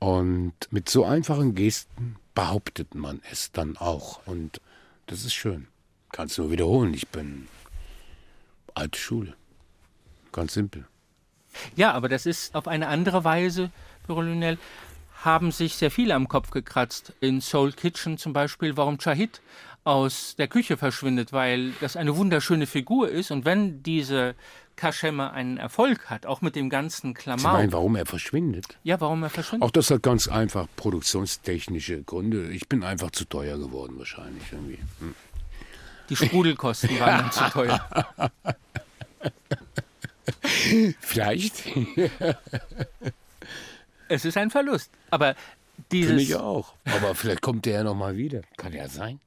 Und mit so einfachen Gesten behauptet man es dann auch. Und das ist schön. Kannst nur wiederholen. Ich bin alte Schule. Ganz simpel.
Ja, aber das ist auf eine andere Weise, Lünel, haben sich sehr viele am Kopf gekratzt. In Soul Kitchen zum Beispiel, warum Shahid aus der Küche verschwindet, weil das eine wunderschöne Figur ist. Und wenn diese Kaschemme einen Erfolg hat, auch mit dem ganzen Klamauk.
meinen, warum er verschwindet?
Ja, warum er verschwindet?
Auch das hat ganz einfach produktionstechnische Gründe. Ich bin einfach zu teuer geworden wahrscheinlich irgendwie. Hm.
Die Sprudelkosten waren dann zu teuer.
Vielleicht.
Es ist ein Verlust. Aber dieses.
Finde ich auch. Aber vielleicht kommt er ja noch mal wieder. Kann ja sein.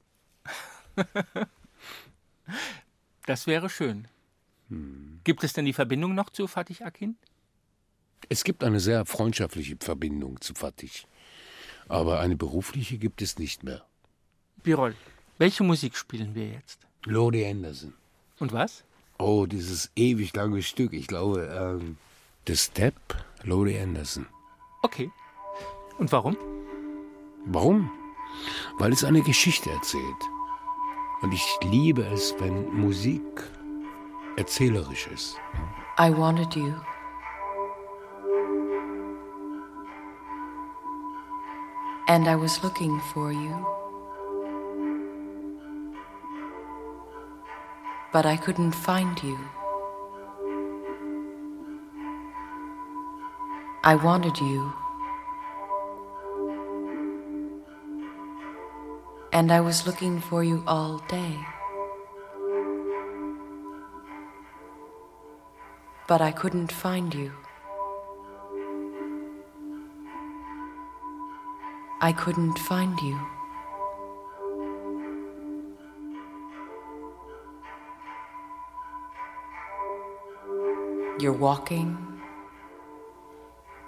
Das wäre schön. Gibt es denn die Verbindung noch zu Fatih Akin?
Es gibt eine sehr freundschaftliche Verbindung zu Fatih. Aber eine berufliche gibt es nicht mehr.
Birol, welche Musik spielen wir jetzt?
Lodi Anderson.
Und was?
Oh, dieses ewig lange Stück. Ich glaube, ähm, The Step, Lodi Anderson.
Okay. Und warum?
Warum? Weil es eine Geschichte erzählt. Und ich liebe es, wenn Musik erzählerisch ist.
I wanted you. And I was looking for you. But I couldn't find you. I wanted you. And I was looking for you all day. But I couldn't find you. I couldn't find you. You're walking,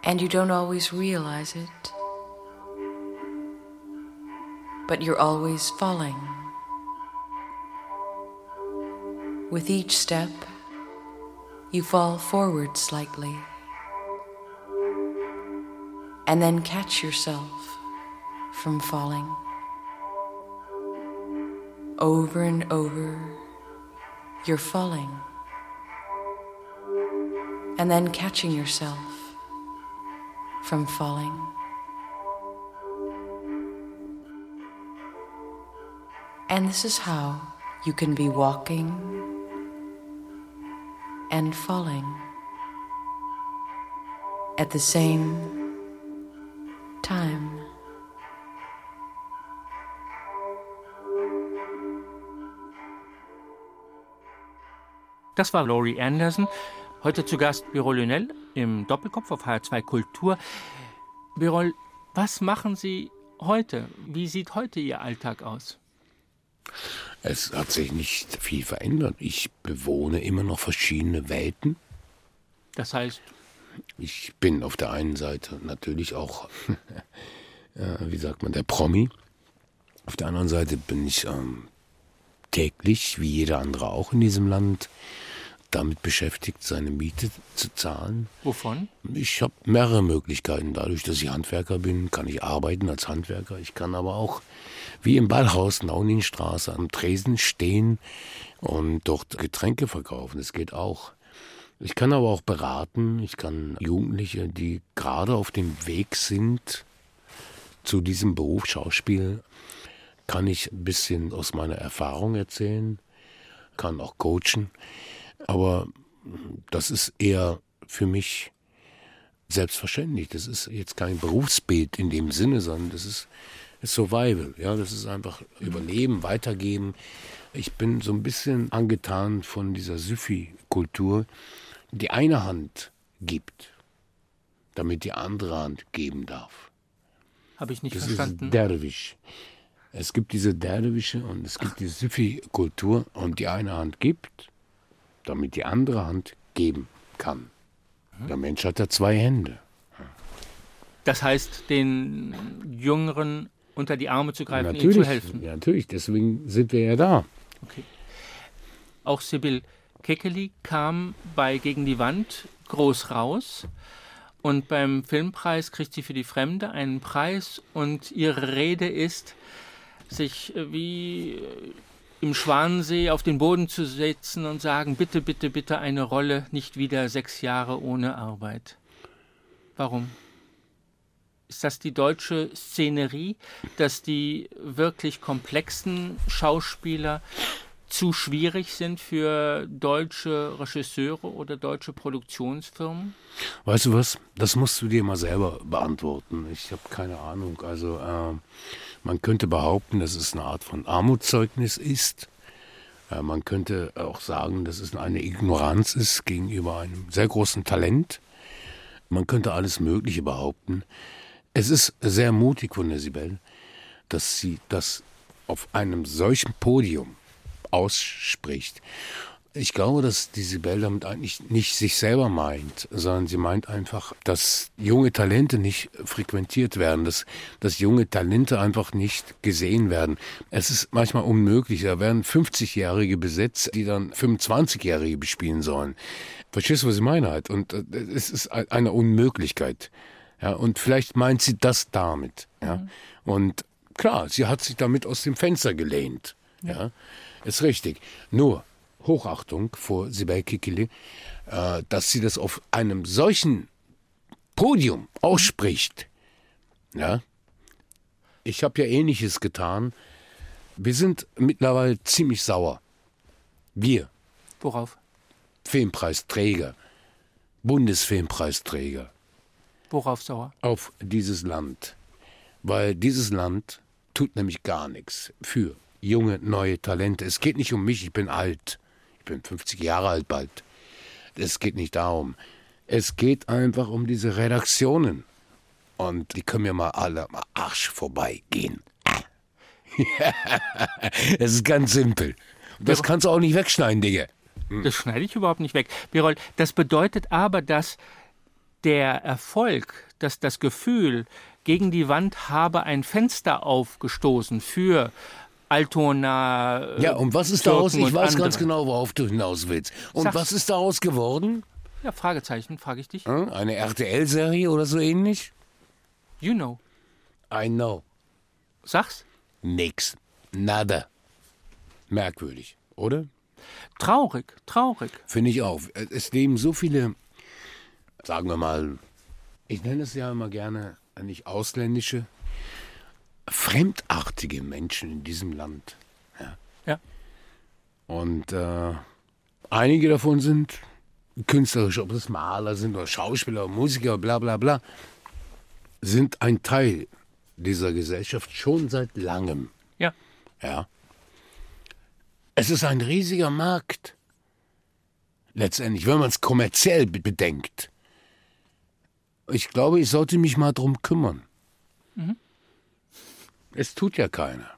and you don't always realize it, but you're always falling. With each step, you fall forward slightly, and then catch yourself from falling. over and over, you're falling. And then catching yourself from falling. And this is how you can be walking and falling at the same time.
Das war Laurie Anderson. Heute zu Gast Birol Lünell im Doppelkopf auf HR2 Kultur. Birol, was machen Sie heute? Wie sieht heute Ihr Alltag aus?
Es hat sich nicht viel verändert. Ich bewohne immer noch verschiedene Welten.
Das heißt,
Ich bin auf der einen Seite natürlich auch, äh, wie sagt man, der Promi. Auf der anderen Seite bin ich ähm, täglich, wie jeder andere auch in diesem Land, damit beschäftigt, seine Miete zu zahlen.
wovon?
Ich habe mehrere Möglichkeiten. Dadurch, dass ich Handwerker bin, kann ich arbeiten als Handwerker. Ich kann aber auch, wie im Ballhaus Nauninstraße, am Tresen stehen und dort Getränke verkaufen. Das geht auch. Ich kann aber auch beraten. Ich kann Jugendliche, die gerade auf dem Weg sind zu diesem Beruf Schauspiel, kann ich ein bisschen aus meiner Erfahrung erzählen, kann auch coachen. Aber das ist eher für mich selbstverständlich. Das ist jetzt kein Berufsbild in dem Sinne, sondern das ist, Survival. Ja, das ist einfach Überleben, Weitergeben. Ich bin so ein bisschen angetan von dieser Süffi-Kultur, die eine Hand gibt, damit die andere Hand geben darf.
Habe ich nicht
Das
verstanden.
ist Derwisch. Es gibt diese Derwische und es gibt diese Süffi-Kultur und die eine Hand gibt, damit die andere Hand geben kann. Der Mensch hat ja zwei Hände.
Das heißt, den Jüngeren unter die Arme zu greifen, ihnen zu helfen.
ja, natürlich, deswegen sind wir ja da.
Auch Sibyl Kekeli kam bei Gegen die Wand groß raus. Und beim Filmpreis kriegt sie für die Fremde einen Preis und ihre Rede ist, sich äh, wie im Schwanensee auf den Boden zu setzen und sagen, bitte, bitte, bitte eine Rolle, nicht wieder sechs Jahre ohne Arbeit. Warum? Ist das die deutsche Szenerie, dass die wirklich komplexen Schauspieler zu schwierig sind für deutsche Regisseure oder deutsche Produktionsfirmen?
Weißt du was? Das musst du dir mal selber beantworten. Ich habe keine Ahnung. Also äh, man könnte behaupten, dass es eine Art von Armutszeugnis ist. Äh, man könnte auch sagen, dass es eine Ignoranz ist gegenüber einem sehr großen Talent. Man könnte alles Mögliche behaupten. Es ist sehr mutig von der Sibel, dass sie das auf einem solchen Podium ausspricht. Ich glaube, dass die Sibel damit eigentlich nicht sich selber meint, sondern sie meint einfach, dass junge Talente nicht frequentiert werden, dass, dass junge Talente einfach nicht gesehen werden. Es ist manchmal unmöglich. Da werden 50-Jährige besetzt, die dann 25-Jährige bespielen sollen. Verstehst du, was ich meine halt? Und äh, es ist ein- eine Unmöglichkeit. Ja, und vielleicht meint sie das damit. Ja. Und klar, sie hat sich damit aus dem Fenster gelehnt. Ja, ist richtig. Nur Hochachtung vor Sibel Kikili, äh, dass sie das auf einem solchen Podium ausspricht. Ja, ich habe ja Ähnliches getan. Wir sind mittlerweile ziemlich sauer. Wir,
Worauf?
Filmpreisträger, Bundesfilmpreisträger,
Worauf sauer?
auf dieses Land. Weil dieses Land tut nämlich gar nichts für junge, neue Talente. Es geht nicht um mich, ich bin alt. Ich bin 50 Jahre alt bald. Es geht nicht darum. Es geht einfach um diese Redaktionen. Und die können mir mal alle am Arsch vorbeigehen. Es ist ganz simpel. Das kannst du auch nicht wegschneiden, Digga.
Das schneide ich überhaupt nicht weg. Birol, das bedeutet aber, dass der Erfolg, dass das Gefühl, gegen die Wand habe ein Fenster aufgestoßen für Altona. äh,
Ja, und was ist
Türken
daraus? Ich weiß
andere.
ganz genau, worauf du hinaus willst. Und
Sag's.
was ist daraus geworden?
Ja, Fragezeichen, frage ich dich.
Hm? Eine RTL-Serie oder so ähnlich?
You know.
I know.
Sag's.
Nix. Nada. Merkwürdig, oder?
Traurig, traurig.
Finde ich auch. Es leben so viele, sagen wir mal, ich nenne es ja immer gerne nicht ausländische, fremdartige Menschen in diesem Land. Ja.
Ja.
Und äh, einige davon sind künstlerisch, ob es Maler sind oder Schauspieler, oder Musiker, bla bla bla, sind ein Teil dieser Gesellschaft schon seit langem.
Ja.
Ja. Es ist ein riesiger Markt. Letztendlich, wenn man es kommerziell be- bedenkt. Ich glaube, ich sollte mich mal drum kümmern. Es tut ja keiner.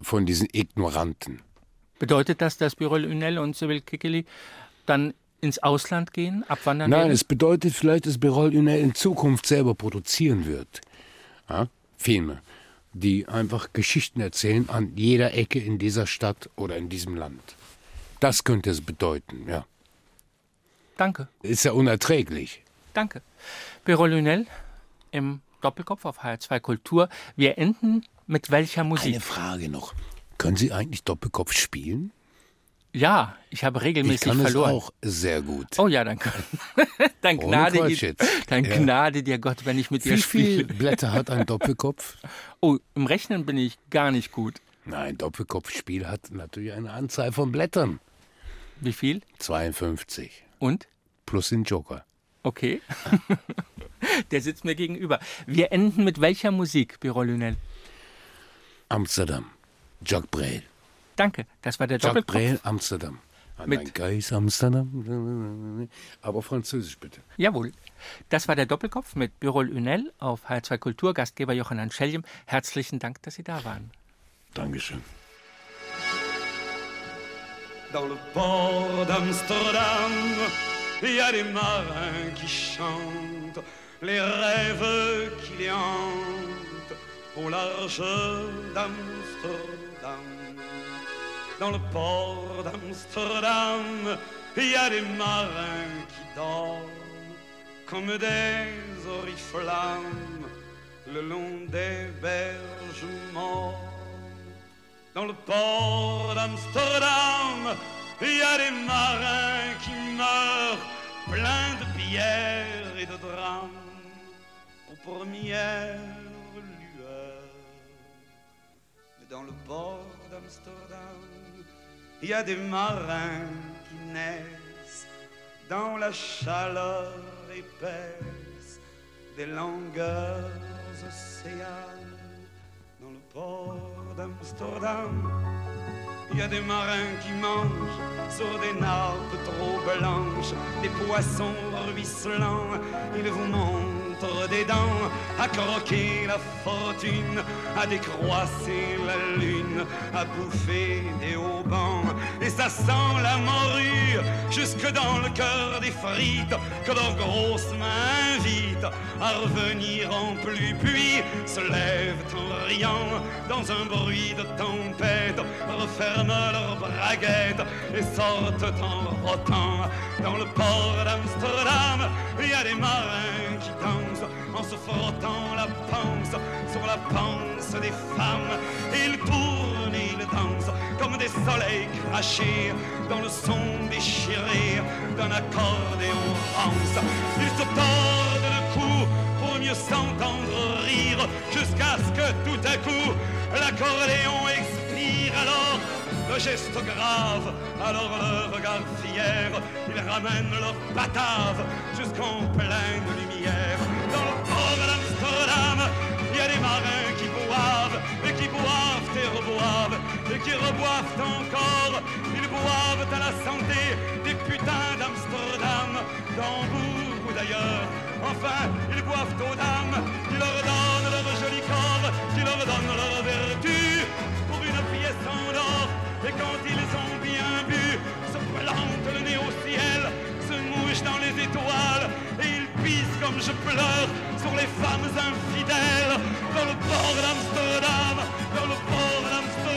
Von diesen Ignoranten.
Bedeutet das, dass Birol Ünel und Sybil Kikeli dann ins Ausland gehen, abwandern
Nein,
werden?
es bedeutet vielleicht, dass Berol Ünel in Zukunft selber produzieren wird. Ja? Filme, die einfach Geschichten erzählen an jeder Ecke in dieser Stadt oder in diesem Land. Das könnte es bedeuten, ja.
Danke,
Ist ja unerträglich.
danke. Birol Ünel im Doppelkopf auf HR2 Kultur. Wir enden mit welcher Musik?
Eine Frage noch. Können Sie eigentlich Doppelkopf spielen?
Ja, ich habe
Ich
regelmäßig
kann
verloren.
es auch sehr gut.
Oh ja, dann, dann, Gnade, dir, dann
Ja.
Gnade dir Gott, wenn ich mit dir
Wie viele
spiele.
Blätter hat ein Doppelkopf?
Oh, im Rechnen bin ich gar nicht gut.
Nein, Doppelkopfspiel hat natürlich eine Anzahl von Blättern.
Wie viel?
52.
Und?
Plus den Joker.
Okay. Der sitzt mir gegenüber. Wir enden mit welcher Musik, Birol Lünel?
Amsterdam. Jacques Brel.
Danke, das war der
Jacques
Doppelkopf.
Brel, Amsterdam. An
Mit-
mein Geist Amsterdam. Aber französisch bitte.
Jawohl. Das war der Doppelkopf mit Birol Ünel auf HR2 Kultur, Gastgeber Johann Scheljem. Herzlichen Dank, dass Sie da waren.
Dankeschön.
Dans le port d'Amsterdam, il y a des marins qui chantent les rêves qui les hantent au large d'Amsterdam. Dans le port d'Amsterdam, il y a des marins qui dorment comme des oriflammes le long des berges mortes. Dans le port d'Amsterdam, il y a des marins qui meurent pleins de pierres et de drames Mais dans le port d'Amsterdam, il y a des marins qui naissent dans la chaleur épaisse des longueurs océanes dans le port d'Amsterdam. Il y a des marins qui mangent sur des nappes trop blanches, des poissons ruisselants. Ils vous des dents à croquer la fortune, à décroisser la lune, à bouffer des haubans. Et ça sent la morue jusque dans le cœur des frites que leurs grosses mains invitent à revenir en pluie. Puis se lèvent en riant dans un bruit de tempête, referment leurs braguettes et sortent en rotant. Dans le port d'Amsterdam, il y a des marins qui dansent en se frottant la panse sur la panse des femmes. Ils tournent, ils dansent comme des soleils crachés dans le son déchiré d'un accordéon rance. Ils se tordent le cou pour mieux s'entendre rire jusqu'à ce que tout à coup l'accordéon expire alors le geste grave, alors le regard fier, ils ramènent leur batave jusqu'en pleine lumière. Qui boivent, et qui boivent et reboivent, et qui reboivent encore. Ils boivent à la santé des putains d'Amsterdam, d'Hambourg ou d'ailleurs. Enfin, ils boivent aux dames qui leur donnent leur joli corps, qui leur donnent leur vertu pour une pièce en or. Et quand ils ont bien bu, se plantent le nez au ciel, couche dans les étoiles et il pisse comme je pleure sur les femmes infidèles dans le port d'Amsterdam, dans le port d'Amsterdam.